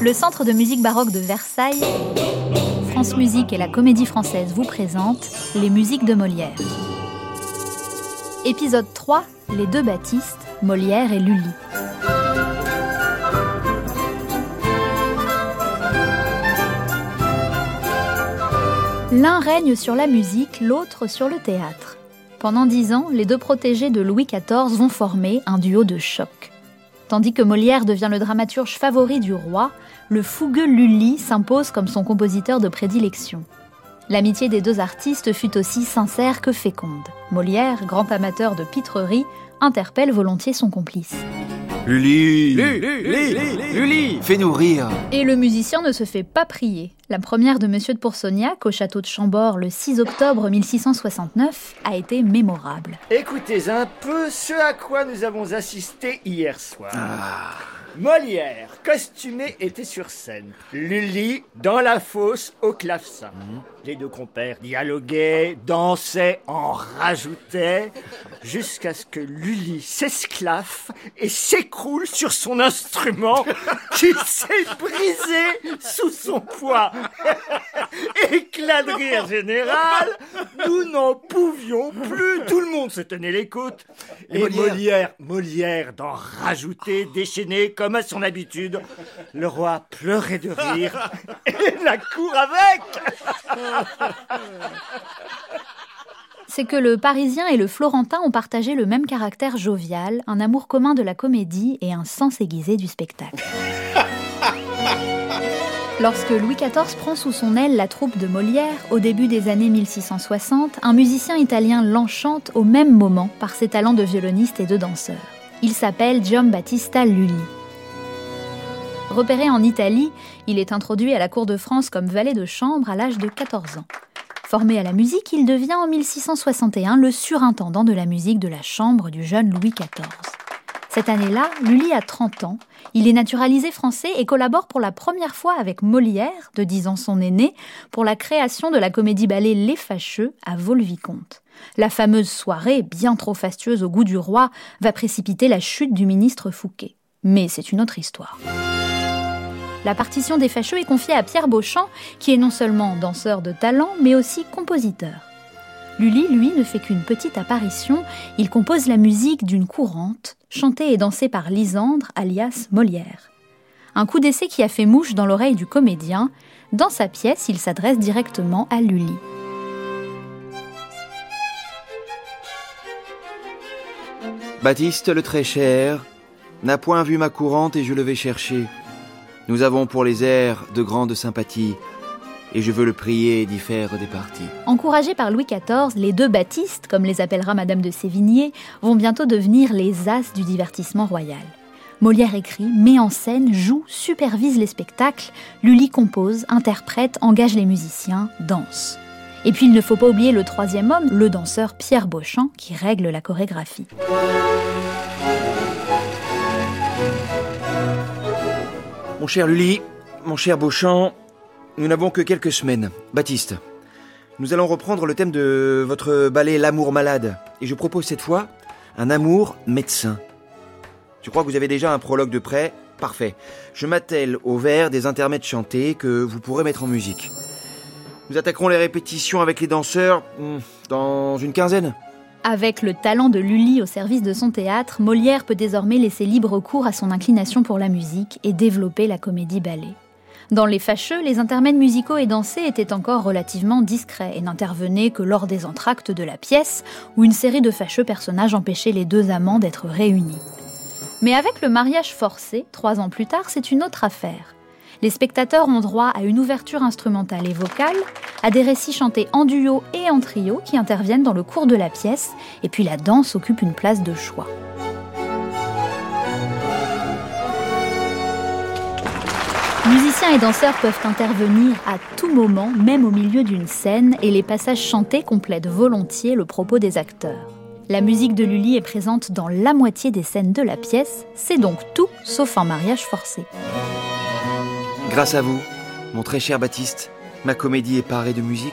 Le Centre de musique baroque de Versailles, France Musique et la Comédie Française vous présentent les musiques de Molière. Épisode 3, Les deux Baptistes, Molière et Lully. L'un règne sur la musique, l'autre sur le théâtre. Pendant dix ans, les deux protégés de Louis XIV vont former un duo de choc. Tandis que Molière devient le dramaturge favori du roi, le fougueux Lully s'impose comme son compositeur de prédilection. L'amitié des deux artistes fut aussi sincère que féconde. Molière, grand amateur de pitrerie, interpelle volontiers son complice. Lully Lully Lully Fais-nous rire Et le musicien ne se fait pas prier. La première de Monsieur de Poursognac au château de Chambord le 6 octobre 1669 a été mémorable. Écoutez un peu ce à quoi nous avons assisté hier soir. Ah. Molière, costumé, était sur scène. Lully, dans la fosse, au clavecin. Les deux compères dialoguaient, dansaient, en rajoutaient, jusqu'à ce que Lully s'esclaffe et s'écroule sur son instrument qui s'est brisé sous son poids. Éclat de rire général, nous n'en pouvions plus, tout le monde se tenait les côtes. Et Molière Molière, Molière d'en rajouter, déchaîné comme à son habitude. Le roi pleurait de rire et la cour avec. C'est que le Parisien et le Florentin ont partagé le même caractère jovial, un amour commun de la comédie et un sens aiguisé du spectacle. Lorsque Louis XIV prend sous son aile la troupe de Molière, au début des années 1660, un musicien italien l'enchante au même moment par ses talents de violoniste et de danseur. Il s'appelle Giambattista Lully. Repéré en Italie, il est introduit à la cour de France comme valet de chambre à l'âge de 14 ans. Formé à la musique, il devient en 1661 le surintendant de la musique de la chambre du jeune Louis XIV. Cette année-là, Lully a 30 ans, il est naturalisé français et collabore pour la première fois avec Molière, de 10 ans son aîné, pour la création de la comédie-ballet Les Fâcheux à Vaux-le-Vicomte. La fameuse soirée, bien trop fastueuse au goût du roi, va précipiter la chute du ministre Fouquet. Mais c'est une autre histoire. La partition des Fâcheux est confiée à Pierre Beauchamp, qui est non seulement danseur de talent, mais aussi compositeur. Lully, lui, ne fait qu'une petite apparition, il compose la musique d'une courante, chantée et dansée par Lisandre, alias Molière. Un coup d'essai qui a fait mouche dans l'oreille du comédien, dans sa pièce, il s'adresse directement à Lully. Baptiste le très cher n'a point vu ma courante et je le vais chercher. Nous avons pour les airs de grande sympathie et je veux le prier d'y faire des parties. Encouragés par Louis XIV, les deux Baptistes, comme les appellera Madame de Sévigné, vont bientôt devenir les as du divertissement royal. Molière écrit, met en scène, joue, supervise les spectacles, Lully compose, interprète, engage les musiciens, danse. Et puis il ne faut pas oublier le troisième homme, le danseur Pierre Beauchamp, qui règle la chorégraphie. Mon cher Lully, mon cher Beauchamp, nous n'avons que quelques semaines. Baptiste, nous allons reprendre le thème de votre ballet L'amour malade. Et je propose cette fois un amour médecin. Je crois que vous avez déjà un prologue de prêt. Parfait. Je m'attelle au vers des intermèdes chantés que vous pourrez mettre en musique. Nous attaquerons les répétitions avec les danseurs hmm, dans une quinzaine. Avec le talent de Lully au service de son théâtre, Molière peut désormais laisser libre cours à son inclination pour la musique et développer la comédie-ballet. Dans Les Fâcheux, les intermèdes musicaux et dansés étaient encore relativement discrets et n'intervenaient que lors des entr'actes de la pièce, où une série de fâcheux personnages empêchait les deux amants d'être réunis. Mais avec le mariage forcé, trois ans plus tard, c'est une autre affaire. Les spectateurs ont droit à une ouverture instrumentale et vocale, à des récits chantés en duo et en trio qui interviennent dans le cours de la pièce, et puis la danse occupe une place de choix. Musiciens et danseurs peuvent intervenir à tout moment, même au milieu d'une scène, et les passages chantés complètent volontiers le propos des acteurs. La musique de Lully est présente dans la moitié des scènes de la pièce, c'est donc tout sauf un mariage forcé. Grâce à vous, mon très cher Baptiste, ma comédie est parée de musique.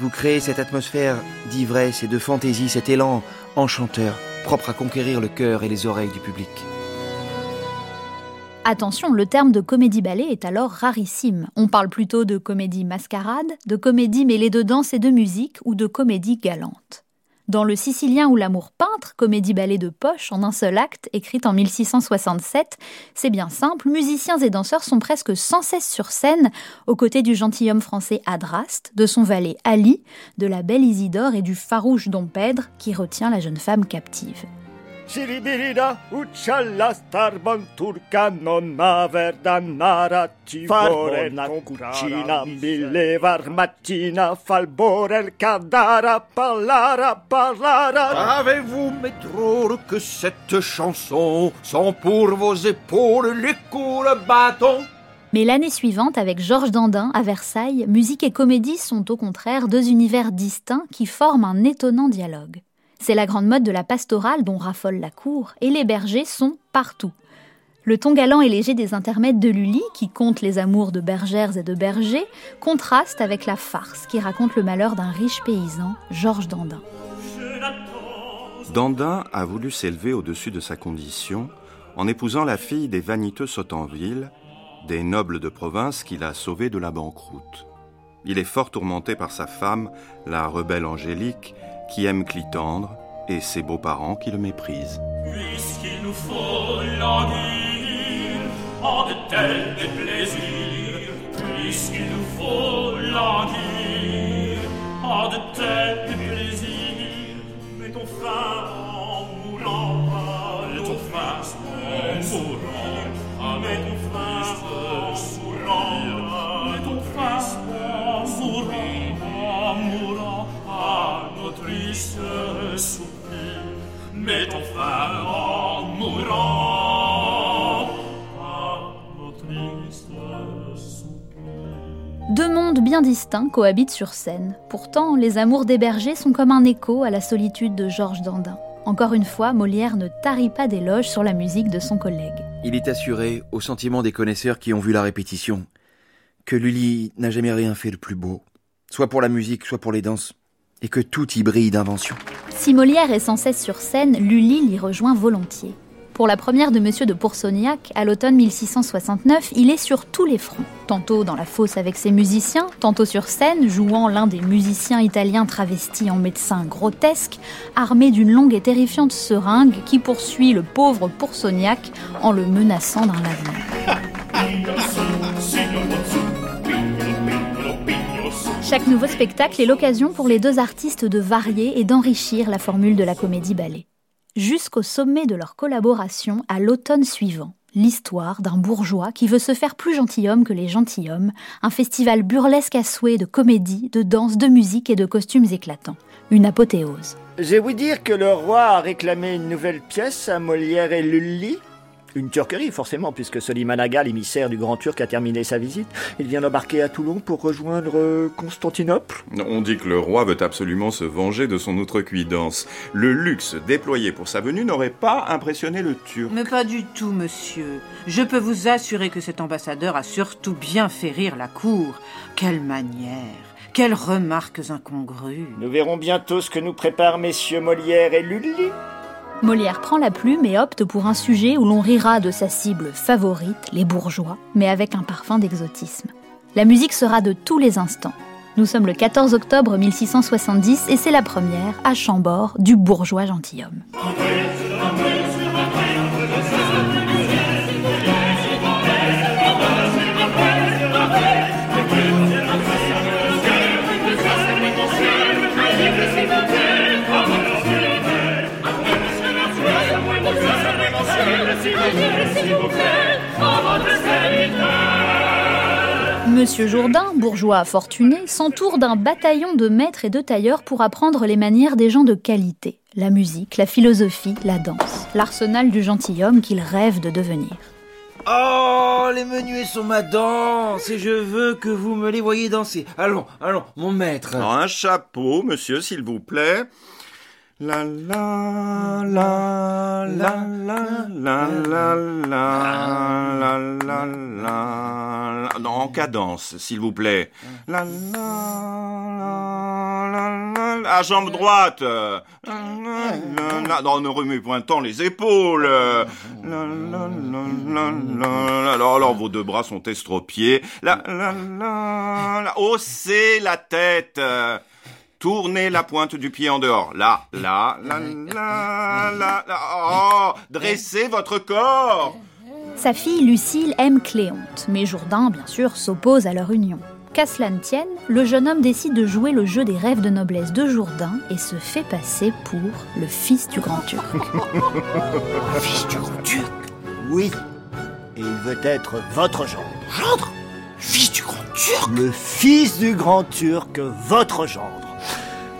Vous créez cette atmosphère d'ivresse et de fantaisie, cet élan enchanteur, propre à conquérir le cœur et les oreilles du public. Attention, le terme de comédie-ballet est alors rarissime. On parle plutôt de comédie mascarade, de comédie mêlée de danse et de musique ou de comédie galante. Dans Le Sicilien ou L'amour peintre, comédie-ballet de poche en un seul acte, écrite en 1667, c'est bien simple, musiciens et danseurs sont presque sans cesse sur scène, aux côtés du gentilhomme français Adraste, de son valet Ali, de la belle Isidore et du farouche Don Pedre qui retient la jeune femme captive. Siribirida, uccella starbanturca, non aver dannara ci vorena cucina, mille var mattina, falborel cadara, parlara, parlara. Avez-vous, maître, que cette chanson sont pour vos épaules les coups de bâton mais l'année suivante, avec Georges Dandin à Versailles, musique et comédie sont au contraire deux univers distincts qui forment un étonnant dialogue. C'est la grande mode de la pastorale dont raffole la cour, et les bergers sont partout. Le ton galant et léger des intermèdes de Lully, qui compte les amours de bergères et de bergers, contraste avec la farce qui raconte le malheur d'un riche paysan, Georges Dandin. Dandin a voulu s'élever au-dessus de sa condition en épousant la fille des vaniteux Sautanville, des nobles de province qu'il a sauvés de la banqueroute. Il est fort tourmenté par sa femme, la rebelle Angélique, qui aime Clitandre, et ses beaux-parents qui le méprisent. Puisqu'il nous faut languir en de tels déplaisirs, puisqu'il nous faut languir en de tels bien distincts cohabitent sur scène. Pourtant, les amours des bergers sont comme un écho à la solitude de Georges Dandin. Encore une fois, Molière ne tarit pas d'éloges sur la musique de son collègue. Il est assuré, au sentiment des connaisseurs qui ont vu la répétition, que Lully n'a jamais rien fait de plus beau, soit pour la musique, soit pour les danses, et que tout y brille d'invention. Si Molière est sans cesse sur scène, Lully l'y rejoint volontiers. Pour la première de Monsieur de Poursognac, à l'automne 1669, il est sur tous les fronts. Tantôt dans la fosse avec ses musiciens, tantôt sur scène, jouant l'un des musiciens italiens travestis en médecin grotesque, armé d'une longue et terrifiante seringue qui poursuit le pauvre Poursognac en le menaçant d'un lavement. Chaque nouveau spectacle est l'occasion pour les deux artistes de varier et d'enrichir la formule de la comédie-ballet. Jusqu'au sommet de leur collaboration à l'automne suivant, l'histoire d'un bourgeois qui veut se faire plus gentilhomme que les gentilshommes, un festival burlesque à souhait de comédie, de danse, de musique et de costumes éclatants. Une apothéose. J'ai ouï dire que le roi a réclamé une nouvelle pièce à Molière et Lully. Une turquerie, forcément, puisque Soliman Aga, l'émissaire du Grand Turc, a terminé sa visite. Il vient d'embarquer à Toulon pour rejoindre euh, Constantinople. On dit que le roi veut absolument se venger de son outrecuidance. Le luxe déployé pour sa venue n'aurait pas impressionné le Turc. Mais pas du tout, monsieur. Je peux vous assurer que cet ambassadeur a surtout bien fait rire la cour. Quelle manière Quelles remarques incongrues Nous verrons bientôt ce que nous préparent messieurs Molière et Lully. Molière prend la plume et opte pour un sujet où l'on rira de sa cible favorite, les bourgeois, mais avec un parfum d'exotisme. La musique sera de tous les instants. Nous sommes le 14 octobre 1670 et c'est la première, à Chambord, du bourgeois gentilhomme. Monsieur Jourdain, bourgeois fortuné, s'entoure d'un bataillon de maîtres et de tailleurs pour apprendre les manières des gens de qualité, la musique, la philosophie, la danse, l'arsenal du gentilhomme qu'il rêve de devenir. Oh, les menuets sont ma danse, et je veux que vous me les voyez danser. Allons, allons, mon maître. Un chapeau, monsieur, s'il vous plaît. La la la la la la la la la la la en cadence, s'il vous plaît. La la la la la à jambe droite. Non, ne remue point tant les épaules. Alors, alors vos deux bras sont estropiés. La la la la. Haussez la tête. Tournez la pointe du pied en dehors. Là, là, là, là, là, là. Oh, dressez votre corps. Sa fille Lucille aime Cléonte, mais Jourdain, bien sûr, s'oppose à leur union. Qu'à cela ne tienne, le jeune homme décide de jouer le jeu des rêves de noblesse de Jourdain et se fait passer pour le fils du grand turc. Fils du grand turc Oui. Et il veut être votre gendre. Gendre? Fils du grand turc Le fils du grand turc, votre gendre.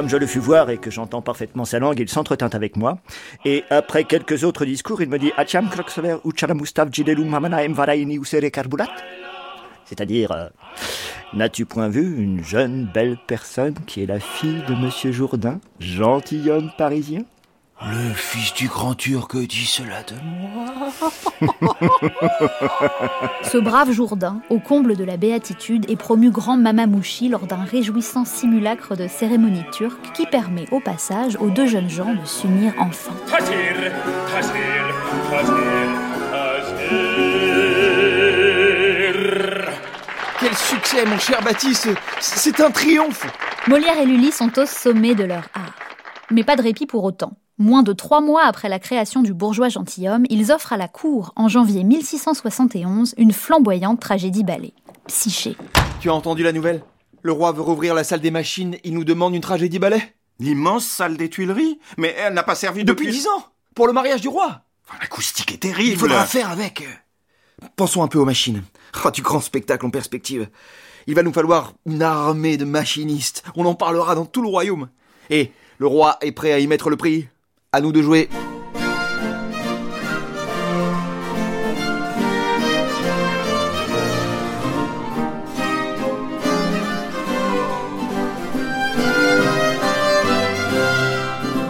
Comme je le fus voir et que j'entends parfaitement sa langue, il s'entretint avec moi. Et après quelques autres discours, il me dit Acham jidelum usere C'est-à-dire, euh, n'as-tu point vu une jeune, belle personne qui est la fille de Monsieur Jourdain, gentilhomme parisien? Le fils du grand turc dit cela de moi. Ce brave Jourdain, au comble de la béatitude, est promu grand mamamouchi lors d'un réjouissant simulacre de cérémonie turque qui permet au passage aux deux jeunes gens de s'unir enfin. Tazir, Tazir, Tazir, Tazir. Quel succès, mon cher Baptiste C'est un triomphe Molière et Lully sont au sommet de leur art. Mais pas de répit pour autant. Moins de trois mois après la création du bourgeois gentilhomme, ils offrent à la cour, en janvier 1671, une flamboyante tragédie ballet. Psyché. Tu as entendu la nouvelle? Le roi veut rouvrir la salle des machines, il nous demande une tragédie ballet L'immense salle des Tuileries? Mais elle n'a pas servi Depuis depuis... dix ans Pour le mariage du roi L'acoustique est terrible. Il faudra faire avec. Pensons un peu aux machines. Oh, du grand spectacle en perspective. Il va nous falloir une armée de machinistes. On en parlera dans tout le royaume. Et le roi est prêt à y mettre le prix? À nous de jouer.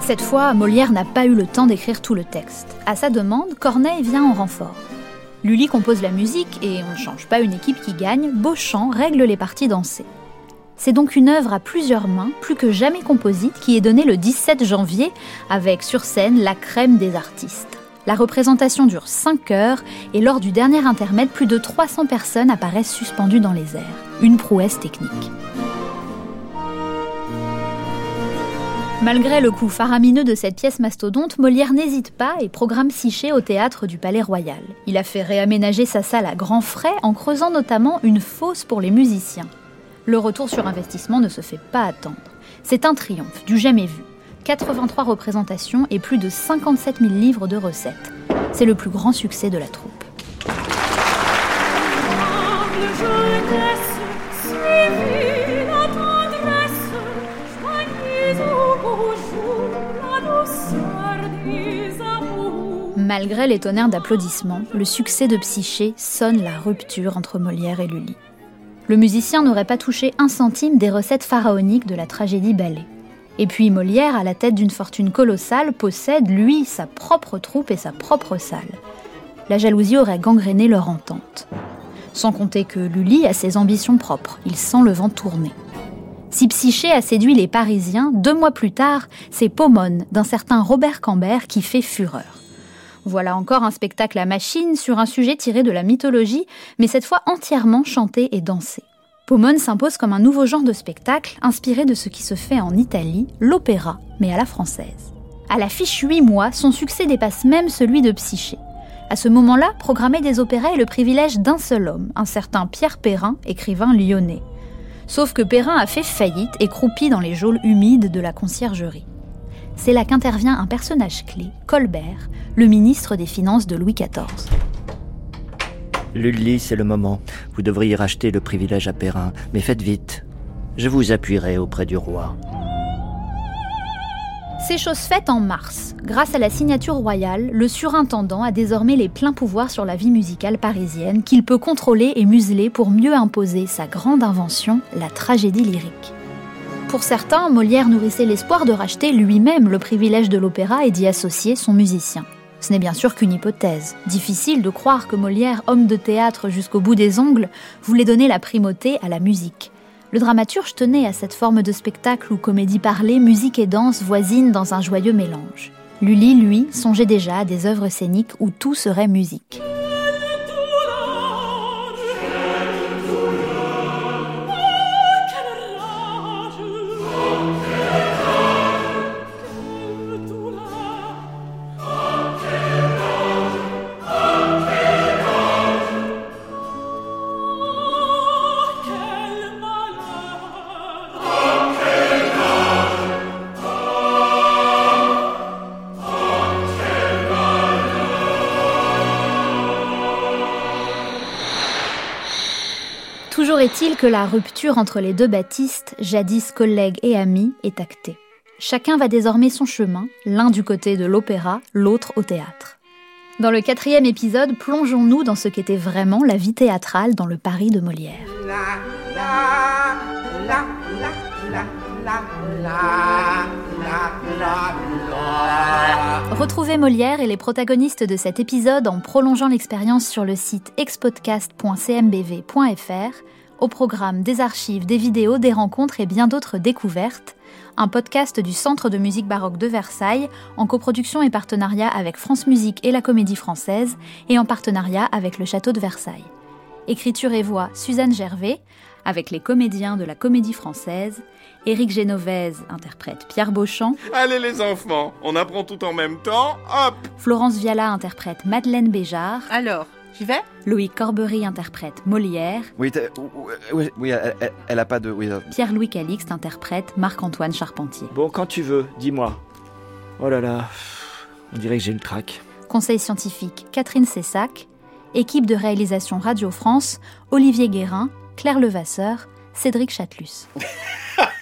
Cette fois, Molière n'a pas eu le temps d'écrire tout le texte. À sa demande, Corneille vient en renfort. Lully compose la musique et on ne change pas une équipe qui gagne, Beauchamp règle les parties dansées. C'est donc une œuvre à plusieurs mains, plus que jamais composite, qui est donnée le 17 janvier avec sur scène la crème des artistes. La représentation dure 5 heures et lors du dernier intermède, plus de 300 personnes apparaissent suspendues dans les airs. Une prouesse technique. Malgré le coût faramineux de cette pièce mastodonte, Molière n'hésite pas et programme Psyché au théâtre du Palais Royal. Il a fait réaménager sa salle à grands frais en creusant notamment une fosse pour les musiciens. Le retour sur investissement ne se fait pas attendre. C'est un triomphe, du jamais vu. 83 représentations et plus de 57 000 livres de recettes. C'est le plus grand succès de la troupe. Malgré les tonnerres d'applaudissements, le succès de Psyché sonne la rupture entre Molière et Lully. Le musicien n'aurait pas touché un centime des recettes pharaoniques de la tragédie ballet. Et puis Molière, à la tête d'une fortune colossale, possède, lui, sa propre troupe et sa propre salle. La jalousie aurait gangréné leur entente. Sans compter que Lully a ses ambitions propres, il sent le vent tourner. Si Psyché a séduit les Parisiens, deux mois plus tard, c'est Pomone, d'un certain Robert Cambert, qui fait fureur. Voilà encore un spectacle à machine sur un sujet tiré de la mythologie, mais cette fois entièrement chanté et dansé. Pomone s'impose comme un nouveau genre de spectacle, inspiré de ce qui se fait en Italie, l'opéra, mais à la française. À l'affiche 8 mois, son succès dépasse même celui de Psyché. À ce moment-là, programmer des opéras est le privilège d'un seul homme, un certain Pierre Perrin, écrivain lyonnais. Sauf que Perrin a fait faillite et croupit dans les geôles humides de la conciergerie. C'est là qu'intervient un personnage clé, Colbert, le ministre des Finances de Louis XIV. Lully, c'est le moment. Vous devriez racheter le privilège à Perrin, mais faites vite. Je vous appuierai auprès du roi. C'est chose faite en mars. Grâce à la signature royale, le surintendant a désormais les pleins pouvoirs sur la vie musicale parisienne qu'il peut contrôler et museler pour mieux imposer sa grande invention, la tragédie lyrique. Pour certains, Molière nourrissait l'espoir de racheter lui-même le privilège de l'opéra et d'y associer son musicien. Ce n'est bien sûr qu'une hypothèse. Difficile de croire que Molière, homme de théâtre jusqu'au bout des ongles, voulait donner la primauté à la musique. Le dramaturge tenait à cette forme de spectacle où comédie parlée, musique et danse voisinent dans un joyeux mélange. Lully, lui, songeait déjà à des œuvres scéniques où tout serait musique. Est-il que la rupture entre les deux Baptistes, jadis collègues et amis, est actée. Chacun va désormais son chemin, l'un du côté de l'opéra, l'autre au théâtre. Dans le quatrième épisode, plongeons-nous dans ce qu'était vraiment la vie théâtrale dans le Paris de Molière. Retrouvez Molière et les protagonistes de cet épisode en prolongeant l'expérience sur le site expodcast.cmbv.fr, au programme des archives, des vidéos, des rencontres et bien d'autres découvertes, un podcast du Centre de musique baroque de Versailles en coproduction et partenariat avec France Musique et la Comédie Française et en partenariat avec le Château de Versailles. Écriture et voix Suzanne Gervais, avec les comédiens de la Comédie Française, Éric Génovèse interprète Pierre Beauchamp, Allez les enfants, on apprend tout en même temps, hop! Florence Viala interprète Madeleine Béjart, Alors, j'y vais Louis Corbery interprète Molière, Oui, t'as- oui, oui, elle, elle- elle a pas de. Oui, euh, Pierre-Louis Calixte interprète Marc-Antoine Charpentier. Bon, quand tu veux, dis-moi. Oh là là, on dirait que j'ai le trac. Conseil scientifique Catherine Cessac, équipe de réalisation Radio France, Olivier Guérin, Claire Levasseur, Cédric Chatelus.